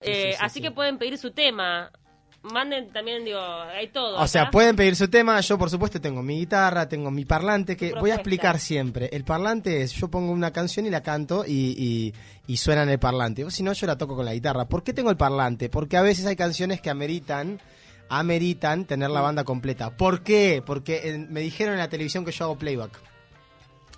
Eh, sí, así sí. que pueden pedir su tema. Manden también, digo, hay todo. O sea, pueden pedir su tema. Yo, por supuesto, tengo mi guitarra, tengo mi parlante, que voy a explicar siempre. El parlante es, yo pongo una canción y la canto y, y, y suena en el parlante. O si no, yo la toco con la guitarra. ¿Por qué tengo el parlante? Porque a veces hay canciones que ameritan, ameritan tener Mm. la banda completa. ¿Por qué? Porque me dijeron en la televisión que yo hago playback.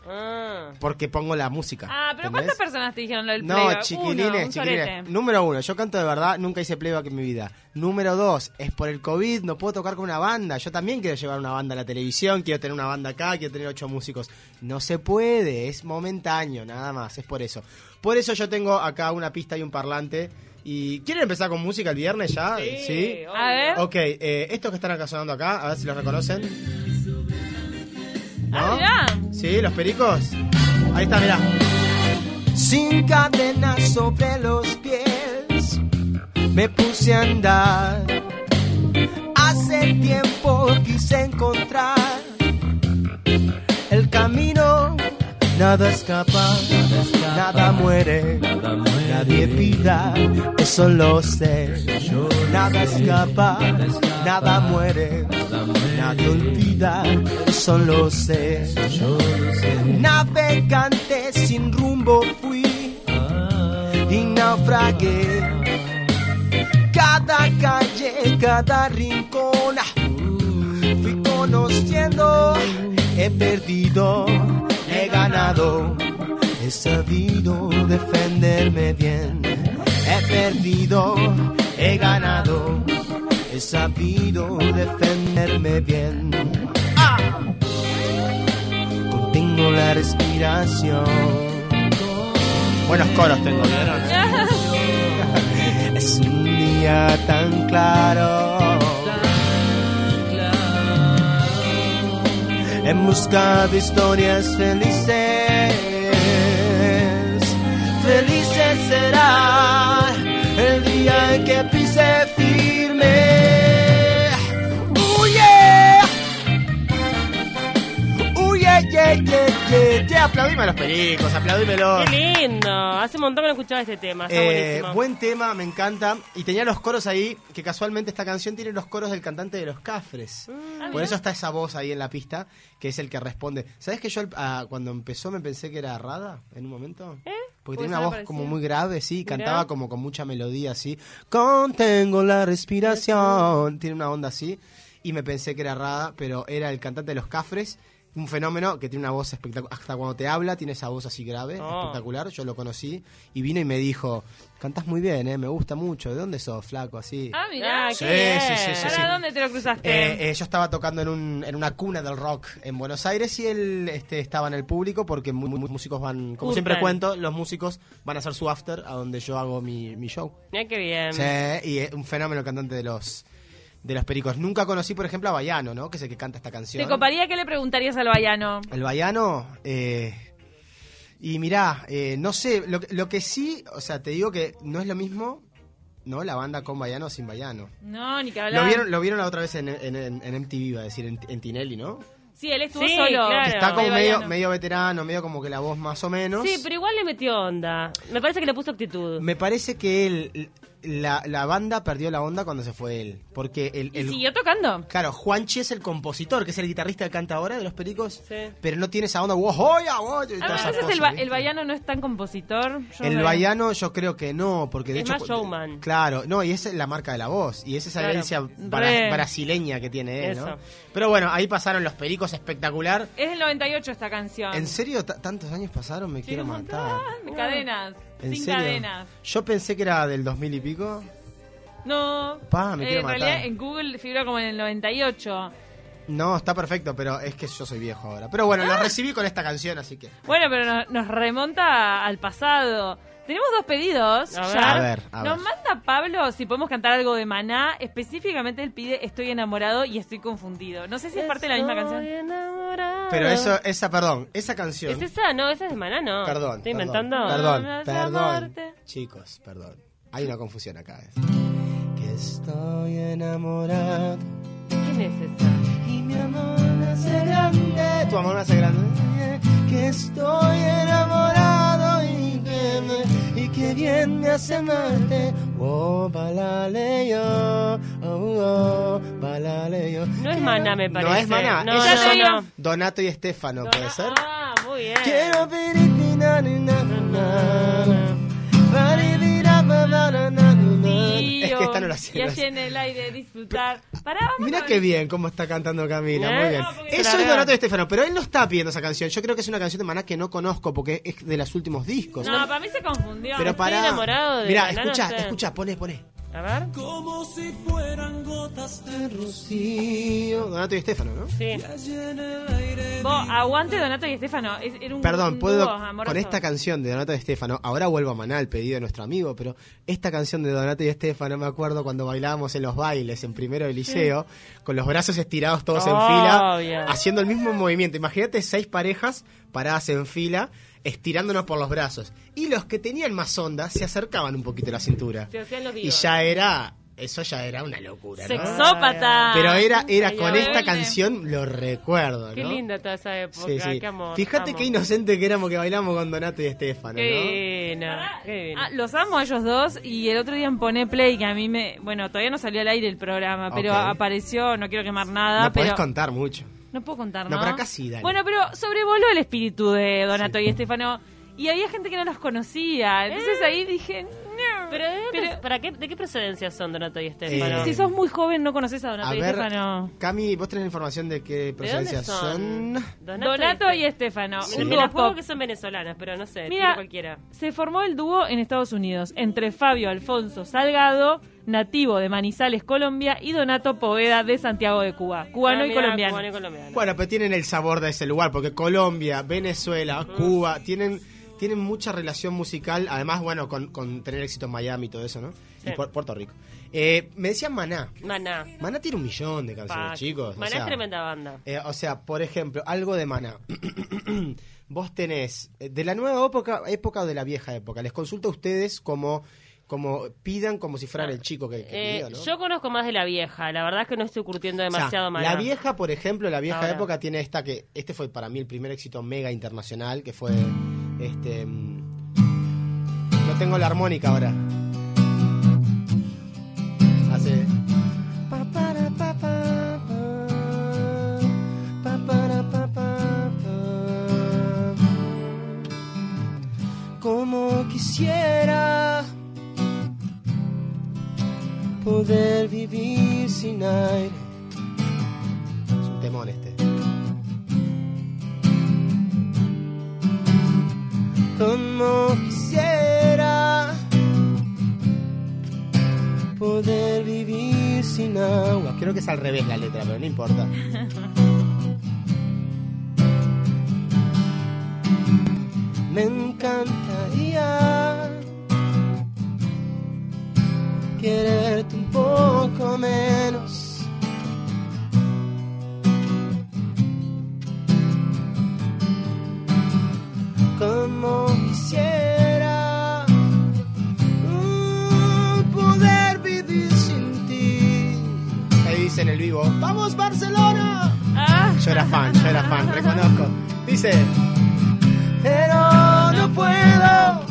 Ah. Porque pongo la música. Ah, pero ¿entendés? ¿cuántas personas te dijeron lo del No, playback? chiquilines, Uno, chiquilines. Número uno, yo canto de verdad, nunca hice playback en mi vida. Número dos, es por el COVID, no puedo tocar con una banda. Yo también quiero llevar una banda a la televisión, quiero tener una banda acá, quiero tener ocho músicos. No se puede, es momentáneo, nada más, es por eso. Por eso yo tengo acá una pista y un parlante. ¿Y quieren empezar con música el viernes ya? Sí, obvio. A ver. Ok, eh, estos que están acá sonando acá, a ver si los reconocen. ¿No? Ah, mirá. ¿Sí? ¿Los pericos? Ahí está, mirá. Sin cadenas sobre los pies, me puse a andar. Hace tiempo quise encontrar el camino. Nada escapa, nada muere, nadie pida, eso lo sé. Nada escapa, nada muere, nadie olvida, eso lo sé. Navegante sin rumbo fui y naufragué. Cada calle, cada rincón, fui conociendo, he perdido, he ganado, he sabido defenderme bien. He perdido, he ganado, he sabido defenderme bien. ¡Ah! Contengo la respiración. Buenos coros tengo, ¿vieron? Es un día tan claro. En busca de historias felices. Felices será el día en que pise firme. ¡Uh, yeah! ¡Uh, yeah, yeah, yeah, yeah! Aplaudime a los pericos, aplaudímelos. Qué lindo. Hace un montón que no escuchaba este tema. Está Eh, buenísimo. buen tema, me encanta. Y tenía los coros ahí, que casualmente esta canción tiene los coros del cantante de los Cafres. Mm. Por eso está esa voz ahí en la pista, que es el que responde. ¿Sabes que yo ah, cuando empezó me pensé que era Rada en un momento? ¿Eh? Porque tenía una voz como muy grave, sí, Mirá. cantaba como con mucha melodía así. Contengo la respiración. Tiene una onda así. Y me pensé que era Rada, pero era el cantante de los Cafres. Un fenómeno que tiene una voz espectacular. Hasta cuando te habla, tiene esa voz así grave, Oh. espectacular. Yo lo conocí y vino y me dijo: Cantás muy bien, ¿eh? me gusta mucho. ¿De dónde sos, flaco? Así. Ah, mirá. Ah, qué Sí, bien. sí, sí, sí, ¿Para sí. dónde te lo cruzaste? Eh, eh, yo estaba tocando en, un, en una cuna del rock en Buenos Aires y él este, estaba en el público porque mu- mu- músicos van, como siempre cuento, los músicos van a hacer su after a donde yo hago mi, mi show. Mirá qué bien. Sí, y es un fenómeno cantante de los de los pericos. Nunca conocí, por ejemplo, a Bayano, ¿no? Que es el que canta esta canción. ¿Te coparía que le preguntarías al Bayano? El Bayano, eh, y mirá, eh, no sé, lo, que- lo que sí, o sea, te digo que no es lo mismo, ¿no? La banda con Bayano o sin Bayano. No, ni que hablar. Lo vieron, lo vieron la otra vez en, en, en- MTV, iba a decir, en, en Tinelli, ¿no? Sí, él estuvo Sí, solo. claro. Que está como medio veterano, medio como que la voz más o menos. Sí, pero igual le metió onda. Me parece que le puso actitud. Me parece que él, la, la banda perdió la onda cuando se fue él. Porque el, ¿Y el- siguió tocando? Claro, Juanchi es el compositor, que es el guitarrista que canta ahora de los Pericos. Sí. Pero no tiene esa onda. "Wojoya, wojoya", y Ah, cosa, el, ba- ¿viste? el Bayano no es tan compositor. Yo El no- Bayano yo creo que no, porque de Es hecho... más showman. Claro, no, y esa es la marca de la voz, y es esa Claro. herencia bra- brasileña que tiene él, ¿no? Eso. Pero bueno, ahí pasaron los Pericos espectacular. Es del 98 esta canción. ¿En serio ta- tantos años pasaron? Me quiero un matar. cadenas. ¿En Sin serio? cadenas. Yo pensé que era del 2000 y pico. No. Pa, me Eh, quiero en matar. realidad en Google figura como en el 98. No, está perfecto, pero es que yo soy viejo ahora. Pero bueno, Ah. lo recibí con esta canción, así que... Bueno, pero no- nos remonta al pasado. Tenemos dos pedidos. A ver. ya. A ver, a Nos ver. manda Pablo si podemos cantar algo de Maná. Específicamente él pide Estoy enamorado y estoy confundido. No sé si es parte de la misma Estoy canción. enamorado. Pero eso, esa, perdón, esa canción... ¿Es esa? No, esa es de Maná, no. Perdón, ¿Estoy perdón, inventando? Perdón, perdón. amarte. Chicos, perdón. Hay una confusión acá. ¿eh? Que estoy enamorado ¿Quién es esa? y mi amor me hace grande. Tu amor me hace grande. Que estoy enamorado y que, me- y qué bien me hace amarte. Oh, balaleo, oh, oh, balaleo. No es Maná, me parece. No es Maná, No, ellos Ya no, digo. no. Donato y Estefano, ¿puede ser? Ah, muy bien. Quiero pedirte na, na, na, Y allí en el aire disfrutar. Pará, Mira qué bien cómo está cantando Camila, ¿Eh? muy bien. No, porque Eso es. Donato y Estefano, pero él no está pidiendo esa canción. Yo creo que es una canción de Maná que no conozco porque es de los últimos discos. No, para mí se confundió. pero estoy para. enamorado de Mira, escucha, no sé. escucha, pone, pone. A ver. como si fueran gotas de Rocío. Donato y Estefano, ¿no? Sí. en el aire. Vos, aguante Donato y Estefano. Es, era un Perdón, puedo. amoroso. Con esta canción de Donato y Estefano, ahora vuelvo a Maná, el pedido de nuestro amigo, pero esta canción de Donato y Estefano, me acuerdo cuando bailábamos en los bailes en primero de liceo, con los brazos estirados todos en fila, Obvio. haciendo el mismo movimiento. Imagínate seis parejas paradas en fila, estirándonos por los brazos. Y los que tenían más onda se acercaban un poquito a la cintura. Se hacían los Y ya era. Eso ya era una locura, ¿no? Sexópata. Pero era, era con esta canción, lo recuerdo, ¿no? Qué linda toda esa época. Sí, sí. Qué amor. Fíjate amo. qué inocente que éramos que bailamos con Donato y Estefano, Qué ¿no? Qué. Ah, los amo a ellos dos y el otro día en Pone Play, que a mí me... Bueno, todavía no salió al aire el programa, pero apareció, no quiero quemar nada, No podés pero... contar mucho. No puedo contar, No, ¿no? pero acá sí, dale. Bueno, pero sobrevoló el espíritu de Donato y Estefano y había gente que no los conocía. Entonces Eh. ahí dije. Pero, ¿de, Pero- ¿para qué, ¿de qué procedencia son Donato y Estefano? Eh, si sos muy joven no conoces a Donato A y ver, Estefano. Cami, ¿vos tenés información de qué ¿De dónde procedencia son? son? Donato y Estefano. Sí. Me, un me dúo la juego que son venezolanas, pero no sé, Mira, cualquiera. Se formó el dúo en Estados Unidos entre Fabio Alfonso Salgado, nativo de Manizales, Colombia, y Donato Poveda de Santiago de Cuba, cubano Ah, y mira, colombiano. Cubano y colombiano. Bueno, pero tienen el sabor de ese lugar, porque Colombia, Venezuela, Mm. Cuba, tienen, tienen mucha relación musical, además, bueno, con, con tener éxito en Miami y todo eso, ¿no? Sí. Y Pu- Puerto Rico. Eh, me decían Maná. Maná. Maná tiene un millón de canciones, chicos. o Maná sea, es tremenda banda. Eh, o sea, por ejemplo, algo de Maná. Vos tenés eh, de la nueva época, época o de la vieja época. Les consulto a ustedes como, como pidan como si fueran el chico que, que Eh, pidió, ¿no? Yo conozco más de la vieja. La verdad es que no estoy curtiendo O sea, demasiado Maná. la vieja, por ejemplo, la vieja Ahora. época tiene esta que este fue para mí el primer éxito mega internacional que fue este mm, no tengo la armónica ahora. Hace. Como quisiera poder vivir sin aire. Es un temón este. Como quisiera poder vivir sin agua. Creo que es al revés la letra, pero no importa. Me encantaría quererte un poco menos. Como ¡Vamos Barcelona! Ah, Yo era fan, yo era fan, reconozco. Dice, pero no puedo,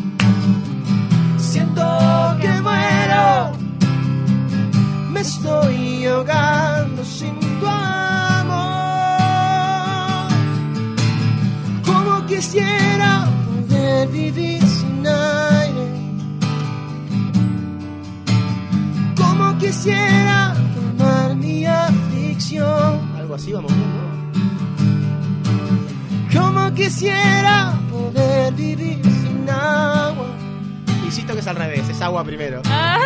siento que muero, me estoy ahogando sin tu amor. Como quisiera poder vivir sin aire, como quisiera Algo así vamos viendo. Como quisiera poder vivir sin agua. Insisto que es al revés, es agua primero. ah.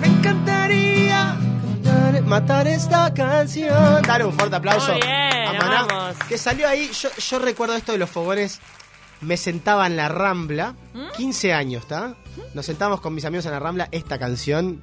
Me encantaría cantar- matar esta canción. Dale un fuerte aplauso Muy bien, a Maná, vamos. que salió ahí. Yo, yo recuerdo esto de los fogones. Me sentaba en la Rambla, ¿Mm? 15 años, ¿está? Nos sentábamos con mis amigos en la Rambla, esta canción.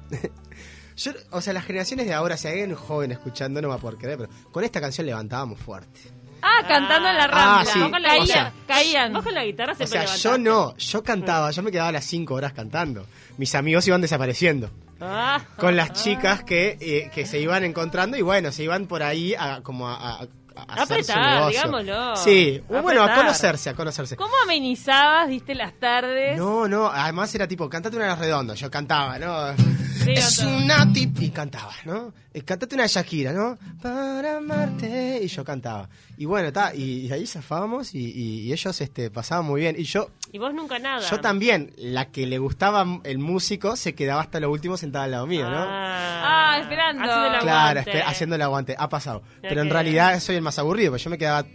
Yo, o sea, las generaciones de ahora, si hay alguien joven escuchando, no va a poder creer, pero con esta canción levantábamos fuerte. Ah, cantando en la Ah, rambla. sí. Vos con la O guitarra- sea, caían. Vos con la guitarra O siempre sea, yo no, yo cantaba, yo me quedaba las 5 horas cantando. Mis amigos iban desapareciendo. Ah, con las chicas que, eh, que se iban encontrando y bueno, se iban por ahí a, como a, a- a Apretar, digámoslo. Sí, bueno, a conocerse, a conocerse. ¿Cómo amenizabas, viste, las tardes? No, no, además era tipo, cantate una de las redondas, yo cantaba, ¿no? Sí, es una tip y cantaba, ¿no? Cantate una de Shakira, ¿no? Para amarte y yo cantaba. Y bueno, está, y, y ahí zafábamos y, y- y ellos este, pasaban muy bien. Y yo, Y vos nunca nada. yo también, la que le gustaba el músico se quedaba hasta lo último sentada al lado mío, ¿no? Ah, Ah, esperando. Haciendo el Claro, haciendo el aguante, ha pasado. Pero en realidad soy el más aburrido, porque yo me quedaba,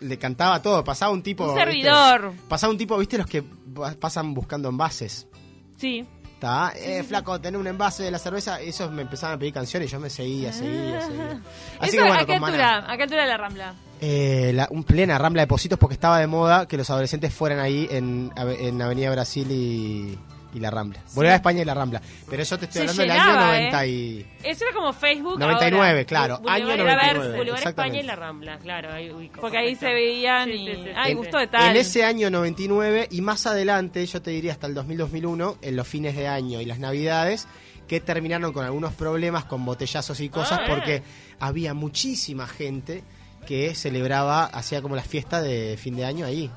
le cantaba todo, pasaba un tipo... Un ¿viste? servidor. Pasaba un tipo, ¿viste? Los que pa- pasan buscando envases. Sí. Está, eh, flaco, tener un envase de la cerveza, esos me empezaban a pedir canciones y yo me seguía, seguía, seguía. Así Eso, que bueno, ¿a qué con Maná. altura? ¿A qué altura de la Rambla? Eh, la- un plena rambla de Positos porque estaba de moda que los adolescentes fueran ahí en, en Avenida Brasil y, y la Rambla. Volver a España y la Rambla. Pero eso te estoy Se hablando del año ¿eh? 90 y... Eso era como Facebook 99, ahora. claro. Año Boulevard 99. Boulevard España y la Rambla, claro. Ahí ubico, Porque ahí se veían Sí, y... sí, sí, Ay, sí, gusto de tal. En ese año 99 y más adelante, yo te diría hasta el 2000-2001, en los fines de año y las navidades, que terminaron con algunos problemas, con botellazos y cosas, Ah. porque había muchísima gente que celebraba, hacía como la fiesta de fin de año ahí, eh,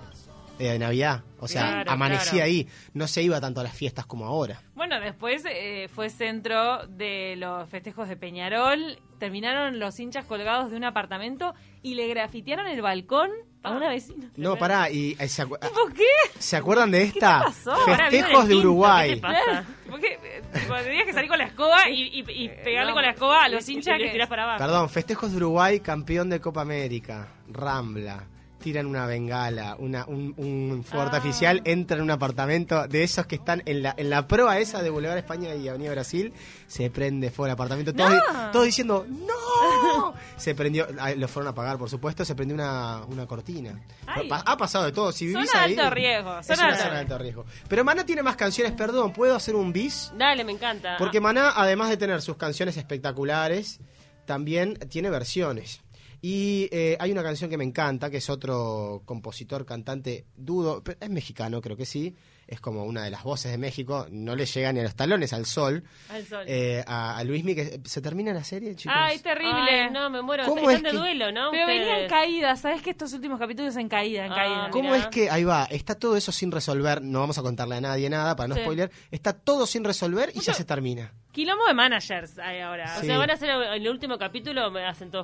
de Navidad. O sea, Claro, amanecía claro. ahí. No se iba tanto a las fiestas como ahora. Bueno, después eh, fue centro de los festejos de Peñarol. Terminaron los hinchas colgados de un apartamento y le grafitearon el balcón a una vecina. No, pará, y eh, ¿se, acu- ¿Por qué? ¿se acuerdan de esta? pasó? Vive en Festejos de quinto, Uruguay. ¿qué te pasa? Porque eh, tipo, tenías que salir con la escoba y, y- y pegarle No, con la escoba a los hinchas que... tirás para abajo. Perdón, festejos de Uruguay, campeón de Copa América, Rambla. Tiran una bengala, una, un, un fuego Ah. artificial, entran en un apartamento de esos que están en la, en la proa esa de Boulevard España y Avenida Brasil. Se prende fuego el apartamento. Todos, No. todos diciendo, ¡No! Se prendió, ah, lo fueron a apagar, por supuesto. Se prendió una, una cortina. Ay. Ha pasado de todo. Si Zona vivís de ahí. alto riesgo, Es zona una alto zona de alto riesgo. Pero Maná tiene más canciones, perdón. ¿Puedo hacer un bis? Dale, me encanta. Porque Maná, además de tener sus canciones espectaculares, también tiene versiones. Y eh, hay una canción que me encanta, que es otro compositor, cantante, dudo, pero es mexicano, creo que sí. Es como una de las voces de México. No le llega ni a los talones al sol. Al sol. Eh, a, a Luismi, que se termina la serie, chicos. Ay, terrible. Ay, no, me muero. ¿Cómo Están es de que- duelo, ¿no? Pero Ustedes. venían caídas, ¿sabes que estos últimos capítulos en caída, en Ah, caída? ¿Cómo mirá. es que, ahí va, está todo eso sin resolver? No vamos a contarle a nadie nada para no Sí. spoiler. Está todo sin resolver y ya se termina. Quilombo de managers hay ahora. O sea, van a hacer el último capítulo, me hacen todo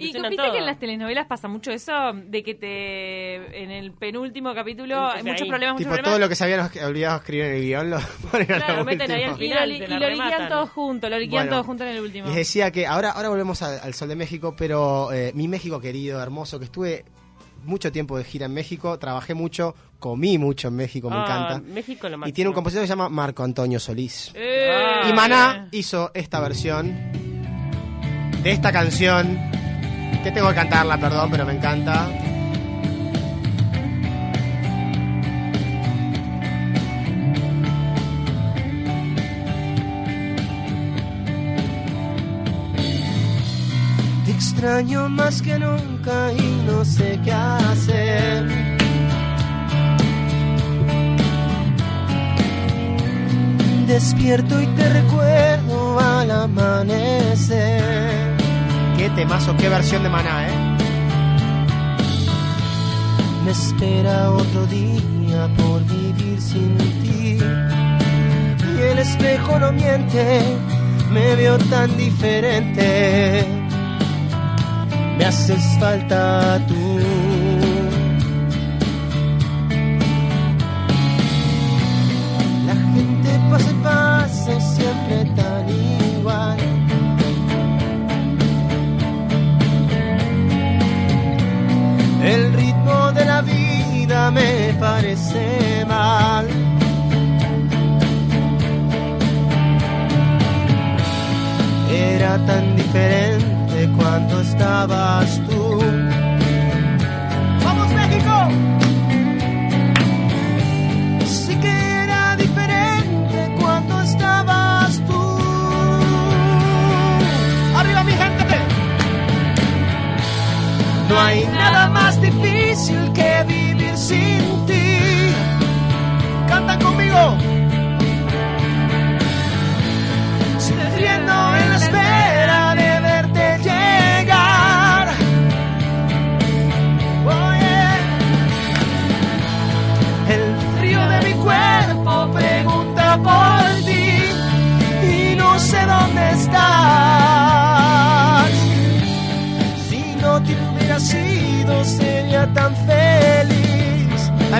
Y viste todo. que en las telenovelas pasa mucho eso, de que te en el penúltimo capítulo hay Ahí. muchos problemas, muchos Tipo, problemas. todo lo que se habían olvidado escribir en el guion lo ponen a Claro, lo meten ahí al y lo, final li- te y lo liquean todo junto, lo liquean Bueno, todo junto en el último. Les decía que ahora, ahora volvemos al, al Sol de México, pero eh, mi México querido, hermoso, que estuve mucho tiempo de gira en México, trabajé mucho, comí mucho en México, me Ah, encanta. México lo Y tiene un compositor que se llama Marco Antonio Solís. Eh. Y Maná hizo esta versión de esta canción, que tengo que cantarla, perdón, pero me encanta. Te extraño más que nunca y no sé qué hacer. Despierto y te recuerdo al amanecer. Qué temazo, qué versión de Maná, ¿eh? Me espera otro día por vivir sin ti. Y el espejo no miente, me veo tan diferente. Me haces falta tú. Parece mal. Era tan diferente cuando estabas tú. ¡Vamos México! Sí que era diferente cuando estabas tú. ¡Arriba mi gente! No hay nada más difícil fuego. En la espera de verte llegar. Oh. El frío de mi cuerpo pregunta por ti y no sé dónde estás. Si no te hubiera sido sería tan fácil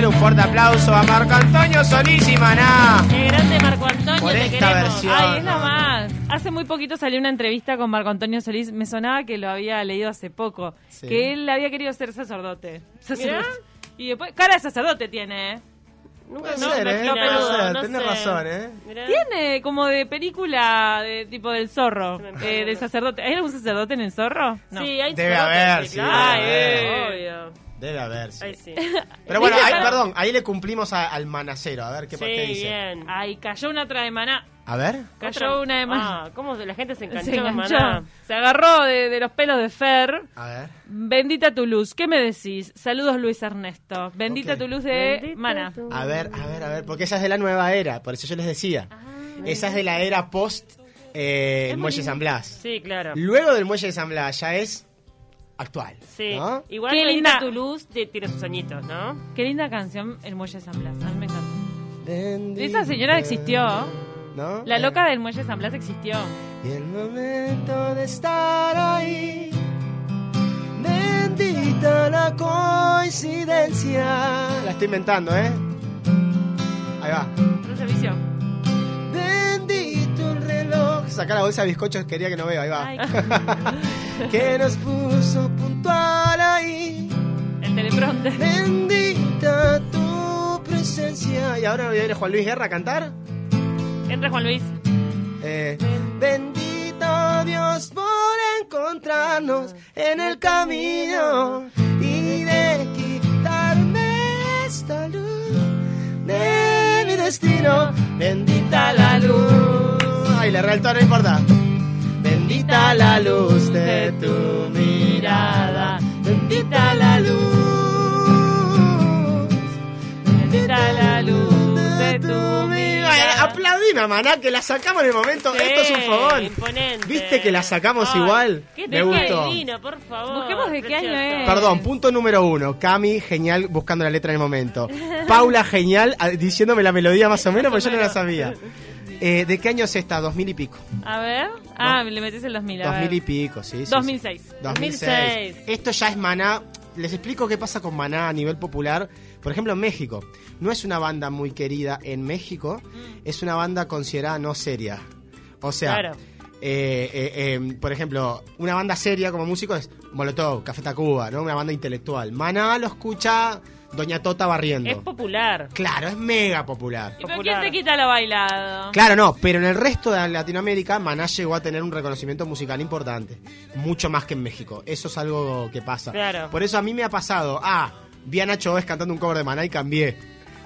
un fuerte aplauso a Marco Antonio Solís y Maná. Qué grande Marco Antonio, Por te esta queremos. versión. Ay, es la más. Hace muy poquito salió una entrevista con Marco Antonio Solís. Me sonaba que lo había leído hace poco. Sí. Que él había querido ser sacerdote. Sacerdote. Y después, cara de sacerdote tiene, ¿eh? Nunca Puede me ser, ¿eh? imaginaba, Puede ser, no tenés sé. razón, ¿eh? Mirá. Tiene como de película de tipo del zorro, eh, sacerdote. ¿Hay algún sacerdote en el zorro? No. Sí, hay Debe haber, sí, claro. debe Ay, haber. obvio. Debe haber, sí. Ay, sí. Pero bueno, ahí, perdón, ahí le cumplimos a- al manacero. A ver qué, Sí, qué dice. bien. Ay, cayó una otra de maná. A ver. Cayó Otra- una de maná. Ah, ¿cómo la gente se enganchó, Se enganchó. maná? Se agarró de, de los pelos de Fer. A ver. Bendita tu luz. ¿Qué me decís? Saludos, Luis Ernesto. Bendita tu luz de Bendita tu- A ver, a ver, a ver. Porque esa es de la nueva era. Por eso yo les decía. esa es de la era post eh, Es muy Muelle. San Blas. Sí, claro. Luego del Muelle de San Blas ya es actual. Sí. ¿no? Igual Qué Bendita linda. tu luz te- tiene sus añitos, ¿no? Qué linda canción, El Muelle de San Blas. A mí me encanta. Esa señora existió. ¿No? La loca del Muelle de San Blas existió. Y el momento de estar ahí. Bendita la coincidencia. La estoy inventando, ¿eh? Ahí va. ¿Un servicio? Saca la bolsa de bizcochos, quería que no vea, ahí va. Ay, que nos puso puntual ahí. el teleprompter. Bendita tu presencia. Y ahora viene Juan Luis Guerra a cantar. Entra Juan Luis. Eh, bendito Dios por encontrarnos en el camino y de quitarme esta luz de mi destino. Bendita la luz. Ay, le erré el tono, no importa. Bendita la luz de tu mirada. Bendita la luz. Bendita la luz de tu Ay, mirada. Aplaudime, maná, que la sacamos en el momento. Sí, Esto es un fogón. imponente. ¿Viste que la sacamos Ay, igual? Qué Me te- gustó. divino, por favor. Busquemos de qué año precioso. es. Perdón, punto número uno. Cami, genial, buscando la letra en el momento. Paula, genial, a- diciéndome la melodía más o menos, porque yo no la sabía. Eh, ¿De qué año es esta? ¿2000 y pico? A ver. Ah, le metes el 2000. A ver. 2000 y pico, sí. sí, sí. 2006. 2006. 2006. Esto ya es Maná. Les explico qué pasa con Maná a nivel popular. Por ejemplo, en México. No es una banda muy querida en México. Es una banda considerada no seria. O sea, Claro. eh, eh, eh, por ejemplo, una banda seria como músico es Molotov, Café Tacuba, ¿no? Una banda intelectual. Maná lo escucha Doña Tota barriendo. Es popular. Claro, es mega popular. ¿Y pero quién te quita lo bailado? Claro, no, pero en el resto de Latinoamérica Maná llegó a tener un reconocimiento musical importante, mucho más que en México. Eso es algo que pasa. Claro. Por eso a mí me ha pasado, ah, vi a Nacho Oves cantando un cover de Maná y cambié.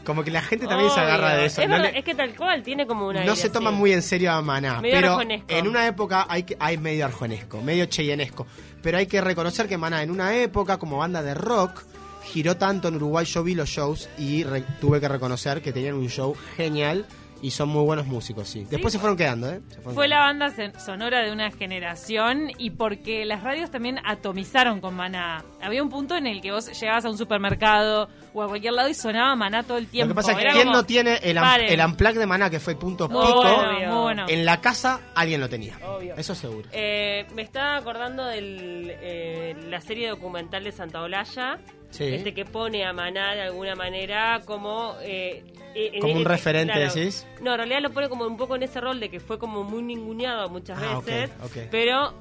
Como que la gente también se agarra de eso. Es, No, verdad, le- es que tal cual, tiene como una. no se toma muy en serio a Maná, Medio pero arjonesco. en una época hay que hay medio arjonesco, medio cheyennesco, pero hay que reconocer que Maná en una época como banda de rock giró tanto en Uruguay, yo vi los shows y re- tuve que reconocer que tenían un show genial y son muy buenos músicos, sí. Después se fueron quedando, ¿eh? Se fueron Fue la banda sonora de una generación y porque las radios también atomizaron con Maná. Había un punto en el que vos llegabas a un supermercado o a cualquier lado y sonaba Maná todo el Lo tiempo. que pasa es que Era quien como, no tiene el, paren. el amplac de Maná, que fue punto Muy pico, bueno, muy bueno. en la casa alguien lo tenía. Obvio. Eso seguro. Eh, me estaba acordando de la serie documental de Santa Olalla. Sí. Este que pone a Maná de alguna manera como. eh, eh, Como un en- referente, claro. decís. No, en realidad lo pone como un poco en ese rol de que fue como muy ninguneado muchas Ah, veces. Pero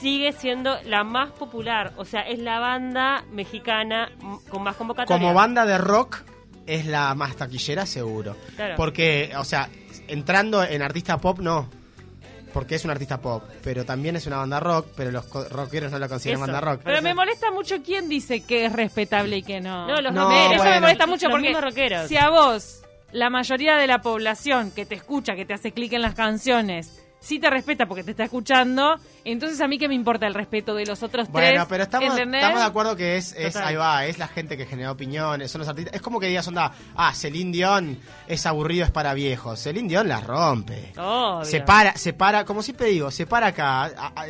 sigue siendo la más popular. O sea, es la banda mexicana con más convocatoria. Como banda de rock es la más taquillera, seguro. Claro. Porque, o sea, entrando en artista pop, no. Porque es un artista pop. Pero también es una banda rock, pero los rockeros no la consideran Eso. banda rock. Pero me molesta mucho quién dice que es respetable y que no. No, los No, rockeros. Eso me molesta mucho porque rockeros. si a vos, la mayoría de la población que te escucha, que te hace clic en las canciones, sí te respeta porque te está escuchando, entonces a mí que me importa el respeto de los otros tres. Bueno, pero estamos, de acuerdo que es, es ahí va, es la gente que genera opiniones, son los artistas. Es como que digas, onda, ah, Celine Dion es aburrido, es para viejos. Celine Dion la rompe. Obvio. Se para, se para, como siempre digo, se para acá. a- a-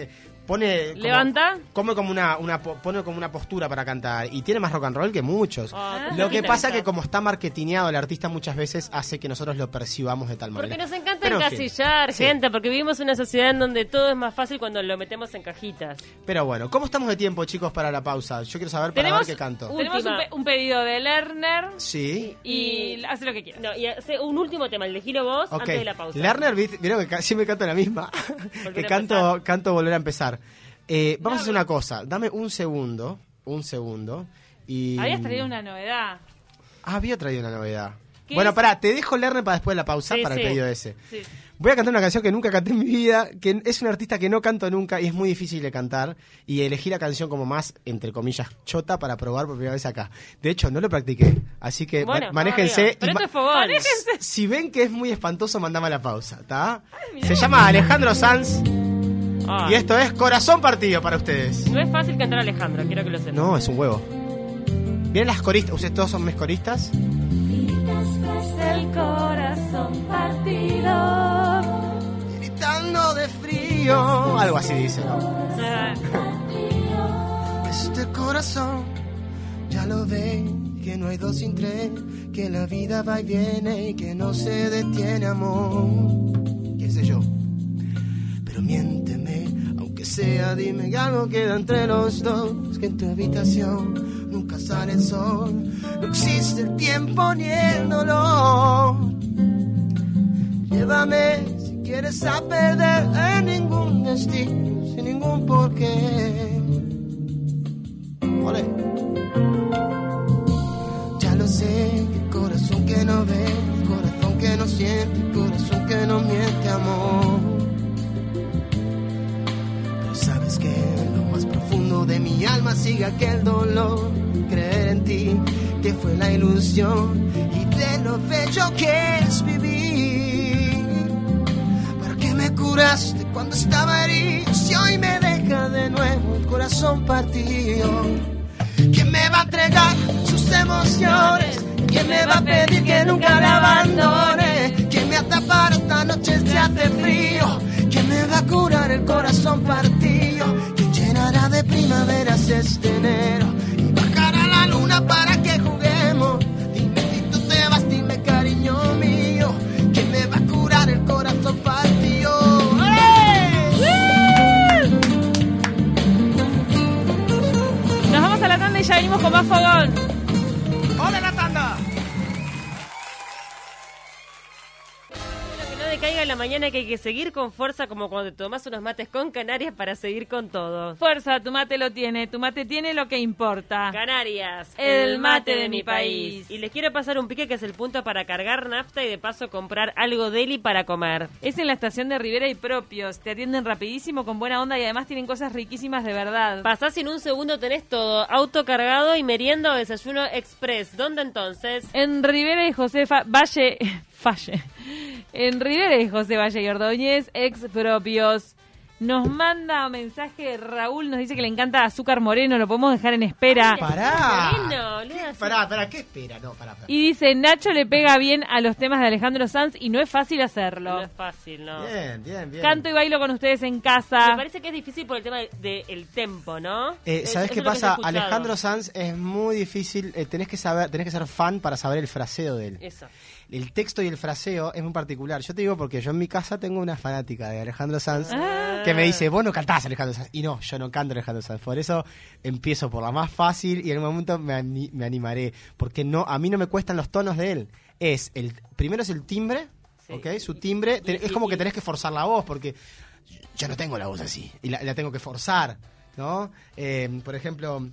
pone como- Levanta. come como una, una po- pone como una postura para cantar y tiene más rock and roll que muchos. Ah, lo que pasa que como está marketineado el artista muchas veces hace que nosotros lo percibamos de tal manera. Porque nos encanta Pero, en fin. encasillar, Sí. gente, porque vivimos en una sociedad en donde todo es más fácil cuando lo metemos en cajitas. Pero bueno, ¿cómo estamos de tiempo, chicos, para la pausa? Yo quiero saber para Tenemos, ver qué canto. tenemos un, Última. pe- un pedido de Lerner Sí. y hace lo que quiera. No, y hace un último tema, elegilo vos Ok. antes de la pausa. Lerner, vieron que siempre canto la misma. Que canto, empezar. canto volver a empezar. Eh, vamos a hacer una cosa. Dame un segundo. Un segundo. Y... Habías traído una novedad. Ah, había traído una novedad. ¿Qué Bueno, es? pará, te dejo Lerner para después de la pausa Sí, para sí. el pedido ese. Sí. Voy a cantar una canción que nunca canté en mi vida, que es un artista que no canto nunca y es muy difícil de cantar. Y elegí la canción como más, entre comillas, chota para probar por primera vez acá. De hecho, no lo practiqué. Así que Bueno, ma- manéjense. Pero esto es si ven que es muy espantoso, mandame a la pausa, ¿está? Se llama Alejandro Sanz Ah, y esto es Corazón Partido para ustedes. No es fácil cantar Alejandro, quiero que lo sepan. No, es un huevo. Vienen las coristas, ustedes todos son mis coristas. El corazón partido. Gritando de frío. Algo así dice, ¿no? Este corazón ya lo ve, que no hay dos sin tres, que la vida va y viene y que no se detiene, amor. ¿Qué sé yo? Pero miénteme, aunque dime que algo queda entre los dos, que en tu habitación nunca sale el sol, no existe el tiempo ni el dolor. Llévame si quieres a perder en ningún destino, sin ningún porqué. Ole. Ya lo sé, corazón que no ve, corazón que no siente, corazón que no miente, amor. Sabes que en lo más profundo de mi alma sigue aquel dolor, creer en ti, que fue la ilusión y de lo bello que es vivir. ¿Para qué me curaste cuando estaba herido? Si hoy me deja de nuevo el corazón partido. ¿Quién me va a entregar sus emociones? ¿Quién me va a pedir que nunca la abandone? ¿Quién me atapará esta noche si hace frío? ¿Quién me va a curar el corazón partido? ¿Quién llenará de primaveras este enero? Y bajará la luna para que juguemos. Dime si tú te vas, dime cariño mío. ¿Quién me va a curar el corazón partido? ¡Eh! Nos vamos a la tanda y ya venimos con más fogón. La mañana que hay que seguir con fuerza como cuando te tomás unos mates con Canarias para seguir con todo. Fuerza, tu mate lo tiene. Tu mate tiene lo que importa. Canarias, El mate de mi país. Y les quiero pasar un pique que es el punto para cargar nafta y de paso comprar algo deli para comer. Es en la estación de Rivera y Propios. Te atienden rapidísimo, con buena onda y además tienen cosas riquísimas de verdad. Pasás y en un segundo tenés todo, auto cargado y merienda o desayuno express. ¿Dónde entonces? En Rivera y José Fa- Valle, Falle. En Rivera y José Valle y Ordóñez, ex propios. Nos manda un mensaje Raúl, nos dice que le encanta azúcar moreno, lo podemos dejar en espera. ¡Pará! Moreno, le ¿Qué? Pará, pará, ¿qué espera? No, pará, pará. Y dice, Nacho le pega bien a los temas de Alejandro Sanz y no es fácil hacerlo. No es fácil, ¿no? Bien, bien, bien. Canto y bailo con ustedes en Me casa. parece que es difícil por el tema del de, el tempo, ¿no? Eh, Es- ¿Sabes eso qué que pasa? Alejandro Sanz es muy difícil. eh, tenés que saber, tenés que ser fan para saber el fraseo de él. Eso. El texto y el fraseo es muy particular. Yo te digo porque yo en mi casa tengo una fanática de Alejandro Sanz Ah. que me dice, vos no cantás Alejandro Sanz. Y no, yo no canto Alejandro Sanz. Por eso empiezo por la más fácil y en un momento me, me animaré. Porque no, a mí no me cuestan los tonos de él. Es el Primero es el timbre, Sí. ¿ok? Su timbre. te- es como que tenés que forzar la voz porque yo no tengo la voz así y la, la tengo que forzar, ¿no? Eh, por ejemplo,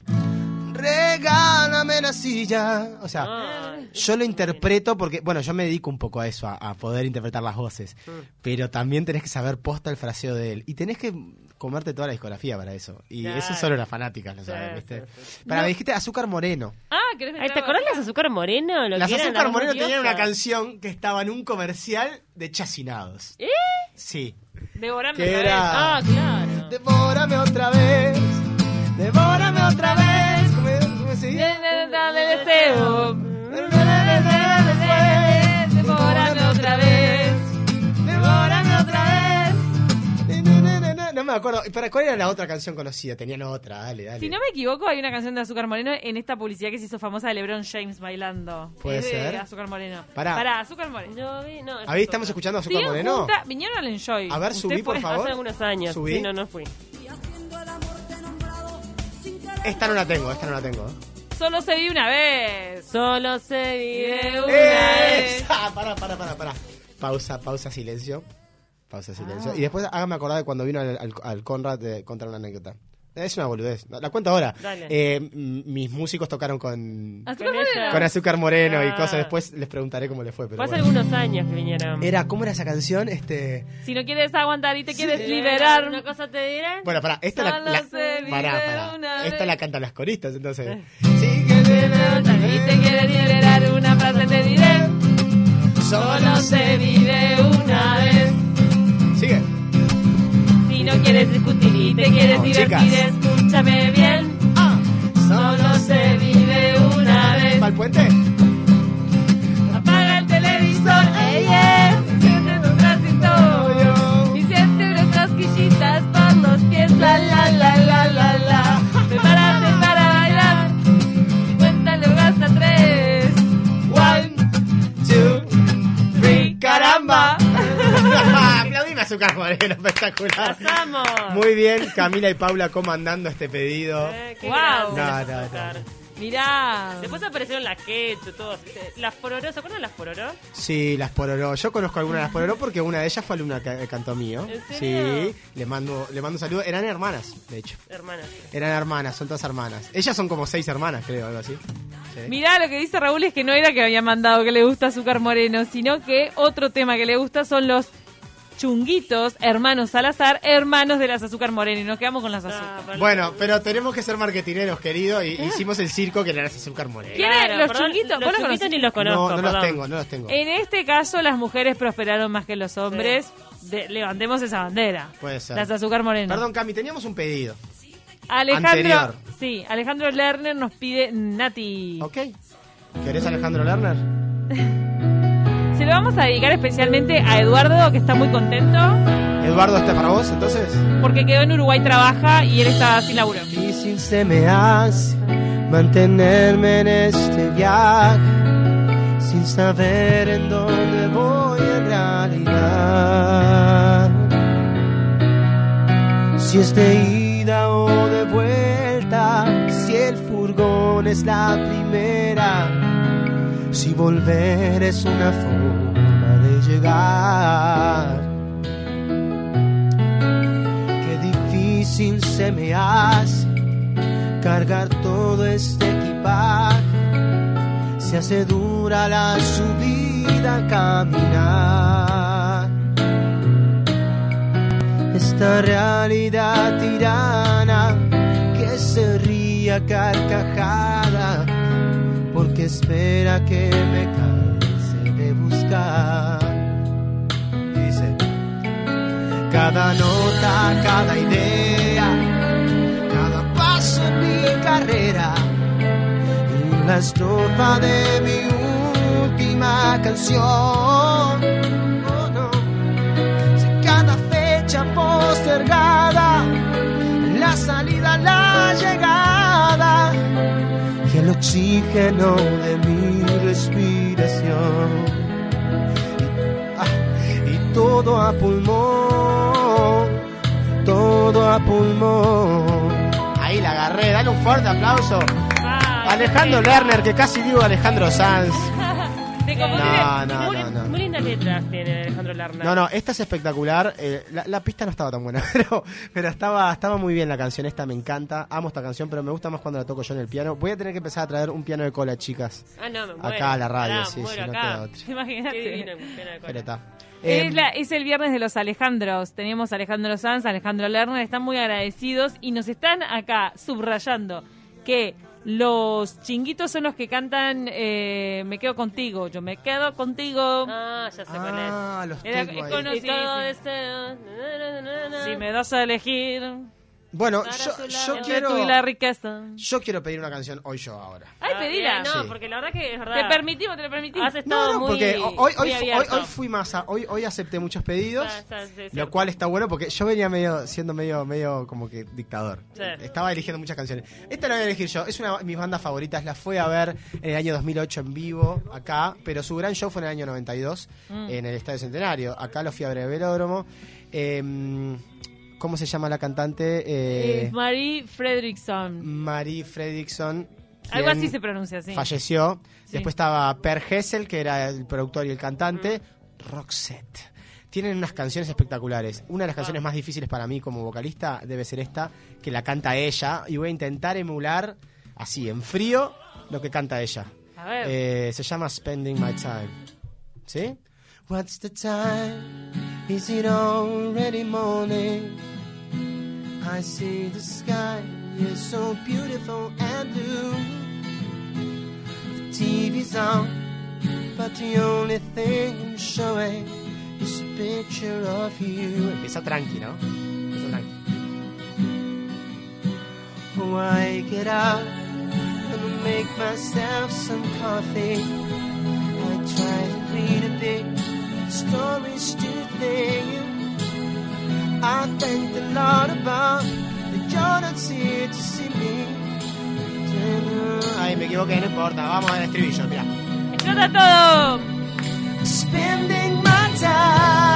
regálame la silla. O sea, Ah, yo lo interpreto porque, bueno, yo me dedico un poco a eso, a, a poder interpretar las voces. Pero también tenés que saber posta el fraseo de él. Y tenés que comerte toda la discografía para eso. Y Claro. eso solo las fanáticas lo saben, ¿viste? sí, Para, No. me dijiste azúcar moreno. Ah, ¿querés ¿Te acordás las azúcar moreno? Lo Las que azúcar moreno tenían una canción que estaba en un comercial de chacinados. ¿Eh? Sí. Devorame ¿Qué otra vez. Ah, claro. Devórame otra vez. Devórame otra vez. ¿Cómo, cómo se dice? Dame deseo. Devórame otra vez. Devórame otra vez. No me acuerdo. ¿Para cuál era la otra canción conocida? Tenían otra, dale, dale. Si no me equivoco, hay una canción de Azúcar Moreno en esta publicidad que se hizo famosa de LeBron James bailando. Puede Es de ser. Azúcar Moreno. Pará. Azúcar Moreno. Vi, no, Ahí estamos escuchando a Azúcar Moreno. vinieron al Enjoy. A ver, ¿Usted subí, por fue? favor. Hace algunos años. Subí. Sí, no, no fui. Esta no la tengo, esta no la tengo. Solo se vive una vez. Solo se vive una vez. ¡Esa! Para, para, para, para. Pausa, pausa, silencio. Pausa, Ah. silencio. Y después hágame acordar de cuando vino al, al- al Conrad de contar una anécdota. Es una boludez. La cuento ahora. Dale. Eh, mis músicos tocaron con, Azúcar Con Moreno. con Azúcar Moreno y Ah. cosas. Después les preguntaré cómo le fue. Pero Fue hace bueno. algunos años que vinieron. Era, ¿cómo era esa canción? Este. Si no quieres aguantar y te quieres Sí. liberar. Una cosa te diré. Bueno, pará, esta la, Solo la- se vive pará, pará. una Esta vez. la cantan las coristas, entonces. Y te quieres liberar, una frase te diré. Solo se vive chicas. escúchame bien. Azúcar Moreno, espectacular. ¡Pasamos! Muy bien, Camila y Paula comandando este pedido. Eh, qué grande No, no, no. Mirá. Después aparecieron las Keto, todos. Las Pororó, ¿se acuerdan de las Pororó? Sí, las Pororó. Yo conozco algunas de las Pororó porque una de ellas fue alumna de canto mío. ¿En serio? Sí, le mando, le mando un saludo. Eran hermanas, de hecho. Hermanas. Eran hermanas, son todas hermanas. Ellas son como seis hermanas, creo, algo así. Sí. Mirá, lo que dice Raúl es que no era que había mandado que le gusta Azúcar Moreno, sino que otro tema que le gusta son los chunguitos, hermanos Salazar, hermanos de las Azúcar Moreno. Y nos quedamos con las azúcar. Ah, Bueno, pero tenemos que ser marketineros, querido, y hicimos el circo que le das azúcar moreno. ¿Quién es? ¿Los chunguitos? ¿Vos Los los chunguitos conocés? ni los conozco. no, no los tengo, no los tengo. En este caso, las mujeres prosperaron más que los hombres. De- levantemos esa bandera. Puede ser. Las Azúcar Moreno. Perdón, Cami, teníamos un pedido. Alejandro, anterior. sí, Alejandro Lerner nos pide Nati. ¿Ok? ¿Querés Alejandro Lerner? Se lo vamos a dedicar especialmente a Eduardo, que está muy contento Eduardo, ¿está para vos entonces? porque quedó en Uruguay, trabaja y él está sin laburo. Difícil se me hace mantenerme en este viaje sin saber en dónde voy en realidad. Si es de ida o de vuelta, si el furgón es la primera, si volver es una forma de llegar. Qué difícil se me hace cargar todo este equipaje. Se hace dura la subida al caminar. Esta realidad tirana que se ría carcajada porque espera que me canse de buscar. Dice, cada nota, cada idea, cada paso en mi carrera, en la estrofa de mi última canción. Oh, no. Si cada fecha postergada, la salida, la llegada, oxígeno de mi respiración. Ah, y todo a pulmón, todo a pulmón. Ahí la agarré, dale un fuerte aplauso. Alejandro. Lerner, que casi digo Alejandro Sanz. No, confundí. no, muy, no, no. muy lindas letras tiene Alejandro Lerner. No, no, esta es espectacular. Eh, la, la pista no estaba tan buena, pero, pero estaba, estaba muy bien la canción. Esta me encanta. Amo esta canción, pero me gusta más cuando la toco yo en el piano. Voy a tener que empezar a traer un piano de cola, chicas. Ah, no, me muero. Acá a la radio, Pará, sí, muero sí, no acá. queda otra. Imagínate. Pero está. Es, Eh, la- es el viernes de los Alejandros. Tenemos a Alejandro Sanz, Alejandro Lerner. Están muy agradecidos y nos están acá subrayando que los chinguitos son los que cantan eh, Me quedo contigo. Yo me quedo contigo. Ah, ya sé cuál es. Ah, los Era- tengo es ahí. cono- Y todo sí. deseo. na, na, na, na, na. Si me das a elegir. Bueno, yo, quiero tú y la riqueza. yo quiero pedir una canción hoy yo ahora. Ay, pedila. No, Sí. porque la verdad que es verdad. Te permitimos, te lo permitimos. Has estado No, no, muy, porque hoy, hoy, muy fu- hoy, abierto. hoy fui más a- hoy, hoy acepté muchos pedidos. Ah, está, sí, sí. Lo cual está bueno porque yo venía medio siendo medio medio como que dictador. Sí. Estaba eligiendo muchas canciones. Esta la voy a elegir yo. Es una de mis bandas favoritas. La fue a ver en el año 2008 en vivo acá, pero su gran show fue en el año 92 Mm. en el Estadio Centenario. Acá lo fui a ver en el Velódromo. Eh, ¿Cómo se llama la cantante? Eh, Es Marie Fredrickson. Marie Fredrickson. Algo así se pronuncia, así. Falleció. Sí. Después estaba Per Hessel, que era el productor y el cantante. Mm. Roxette. Tienen unas canciones espectaculares. Una de las canciones más difíciles para mí como vocalista debe ser esta, que la canta ella. Y voy a intentar emular, así, en frío, lo que canta ella. A ver. Eh, se llama Spending My Time. ¿Sí? What's the time? Is it already morning? I see the sky is so beautiful and blue. The TV's on, but the only thing showing is a picture of you. Empieza tranqui, ¿no? Empieza tranqui. Oh, I get out and make myself some coffee. I try to read a bit, stories to think. I thank the Lord above that you're not here to see me. Ay, me equivoqué, no importa, vamos al estribillo, mira. ¡Explota todo! Spending my time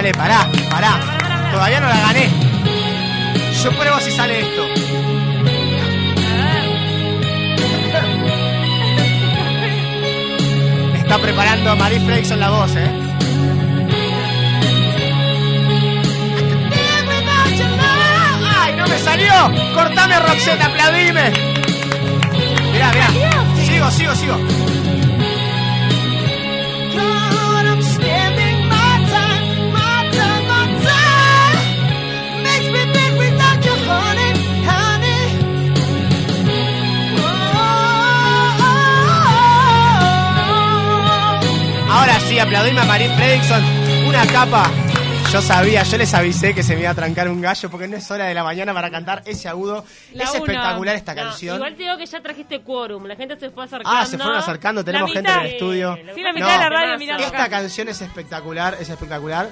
sale. Pará, pará. Todavía no la gané. Yo pruebo si sale esto. Me está preparando Marie Fredrickson la voz, eh. ¡Ay, no me salió! ¡Cortame, Roxette, aplaudime! Mirá, mirá. Sigo, sigo, sigo. Aplaudirme a Marín Fredrickson. Una capa. Yo sabía, yo les avisé que se me iba a trancar un gallo porque no es hora de la mañana para cantar ese agudo. La es espectacular esta No, canción. igual te digo que ya trajiste quórum, la gente se fue acercando. Ah, se fueron acercando, tenemos La gente en el estudio. Sí, lo Sí, la mitad de la radio mirando Esta acá. canción es espectacular, es espectacular.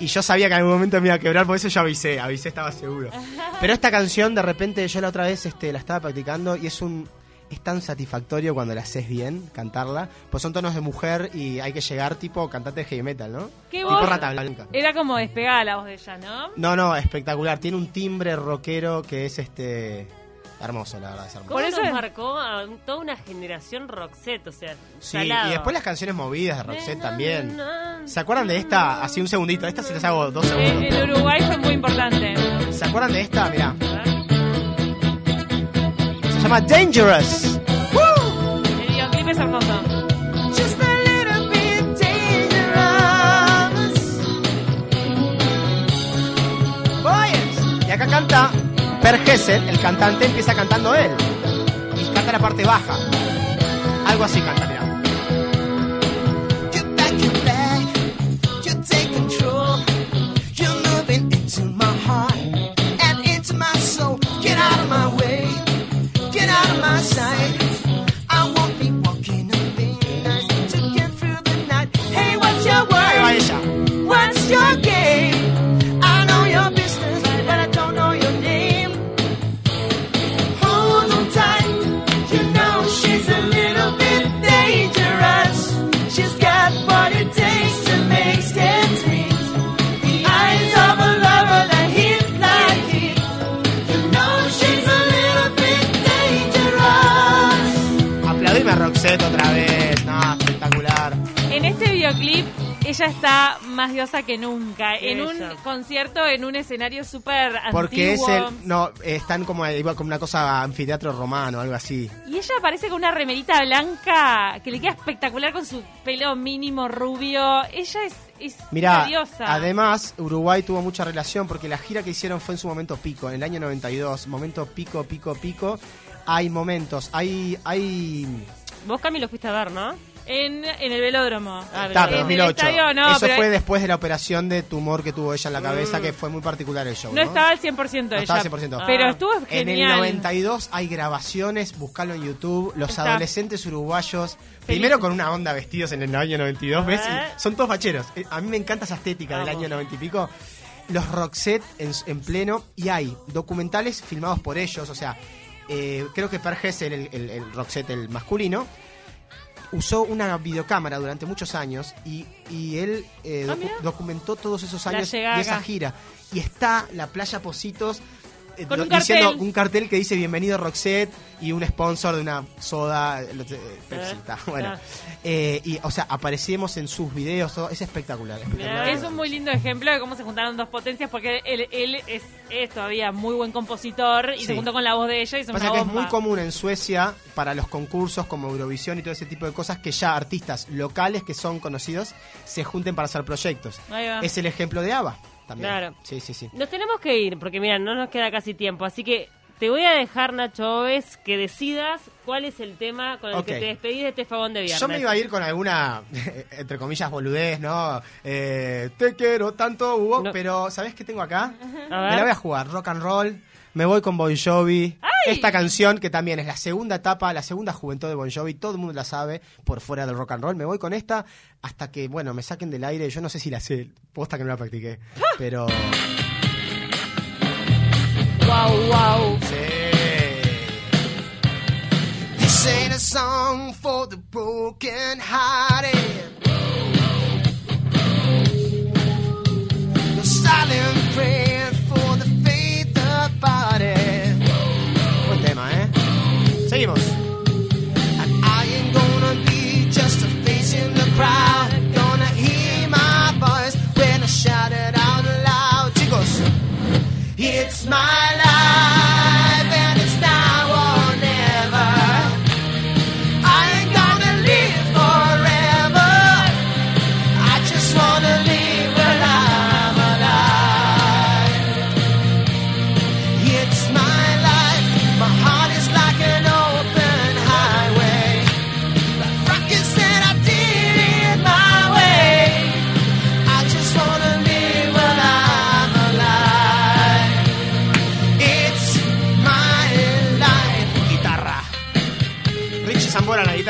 Y yo sabía que en algún momento me iba a quebrar, por eso yo avisé, avisé, estaba seguro. Pero esta canción, de repente, yo la otra vez este, la estaba practicando y es un. Es tan satisfactorio cuando la haces bien, cantarla. Pues son tonos de mujer y hay que llegar tipo cantante de heavy metal, ¿no? ¿Qué tipo voz? rata blanca. Era como despegada la voz de ella, ¿no? No, no, espectacular. Tiene un timbre rockero que es este. Hermoso, la verdad, es hermoso. ¿Cómo Por eso nos marcó a toda una generación Roxette? O sea, Sí, salado. y después las canciones movidas de Roxette también. ¿Se acuerdan de esta? Así un segundito. Esta se les hago dos Eh, segundos. En Uruguay fue muy importante. ¿Se acuerdan de esta? Mirá. Se llama Dangerous. El videoclip es hermoso. Just a little bit dangerous. Boys. Y acá canta Per Gessel, el cantante, empieza cantando él. Y canta la parte baja. Algo así canta, ella está más diosa que nunca. En un ella. concierto, en un escenario súper antiguo. Porque es el. No, están como, como una cosa anfiteatro romano, algo así. Y ella aparece con una remerita blanca que le queda espectacular con su pelo mínimo rubio. Ella es, es Mirá, diosa. además Uruguay tuvo mucha relación porque la gira que hicieron fue en su momento pico, en el año 92, momento pico, pico, pico. Hay momentos, hay, hay, Vos, Cami, lo fuiste a ver, ¿no? En, en el velódromo. Ah, está, pero pero en el 2008. estadio no, Eso pero- fue después de la operación de tumor que tuvo ella en la cabeza, Mm. que fue muy particular el show. No No, estaba al 100% No ella. estaba 100%. Pero Ah. estuvo En el genial. 92 hay grabaciones, buscalo en YouTube, los Está. adolescentes uruguayos, primero con una onda vestidos en el año 92, ¿ves? Ah. Son todos facheros. Eh, A mí me encanta esa estética del año 90 y pico. Los Roxette en, en pleno, y hay documentales filmados por ellos, o sea, eh, creo que Per Gessel, el, el, el Roxette, el masculino, usó una videocámara durante muchos años y, y él eh, Ah, docu- documentó todos esos años de esa gira. Y está la playa Positos Con un diciendo cartel. un cartel que dice bienvenido Roxette y un sponsor de una soda eh, Pepsi, Eh, está, bueno ah. Eh, y o sea aparecemos en sus videos todo, es espectacular. Es un muy lindo ejemplo de cómo se juntaron dos potencias porque él, él es, es todavía muy buen compositor y Sí. se juntó con la voz de ella y hizo Pasa una que es muy común en Suecia para los concursos como Eurovisión y todo ese tipo de cosas que ya artistas locales que son conocidos se junten para hacer proyectos. Es el ejemplo de ABBA también. Claro. Sí, sí, sí. Nos tenemos que ir, porque mira, no nos queda casi tiempo, así que te voy a dejar, Nacho Oves, que decidas cuál es el tema con el que te despedís de este fogón de viernes. Yo me iba a ir con alguna, entre comillas, boludez, ¿no? Eh, te quiero tanto, Hugo, No. pero ¿sabés qué tengo acá? Me la voy a jugar, rock and roll. Me voy con Bon Jovi. ¡Ay! Esta canción que también es la segunda etapa, la segunda juventud de Bon Jovi, todo el mundo la sabe por fuera del rock and roll. Me voy con esta hasta que, bueno, me saquen del aire. Yo no sé si la sé, posta que no la practiqué. Pero. Wow, wow. Sí. This ain't a song for the broken hearted. No silent prayer in. Gonna hear my voice when I shout it out loud. Chicos, it's my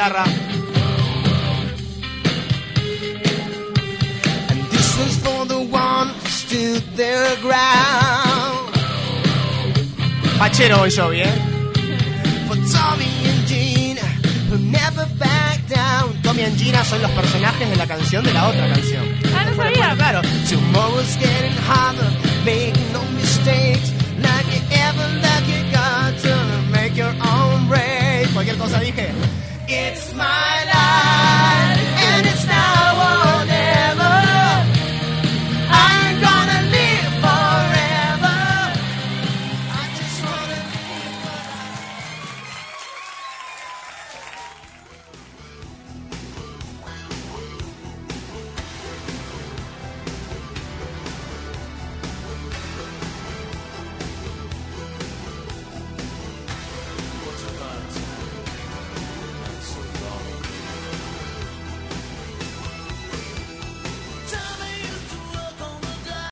guitarra. And this was for the one who stood their ground. Pachero Bon Jovi, ¿eh? For Tommy and Gina, who never backed down. Tommy and Gina son los personajes de la canción de la otra canción. Ah, no Bueno, sabía. claro. Tomorrow's getting harder, make no mistakes. Like you ever lucky God to make your own break. smile.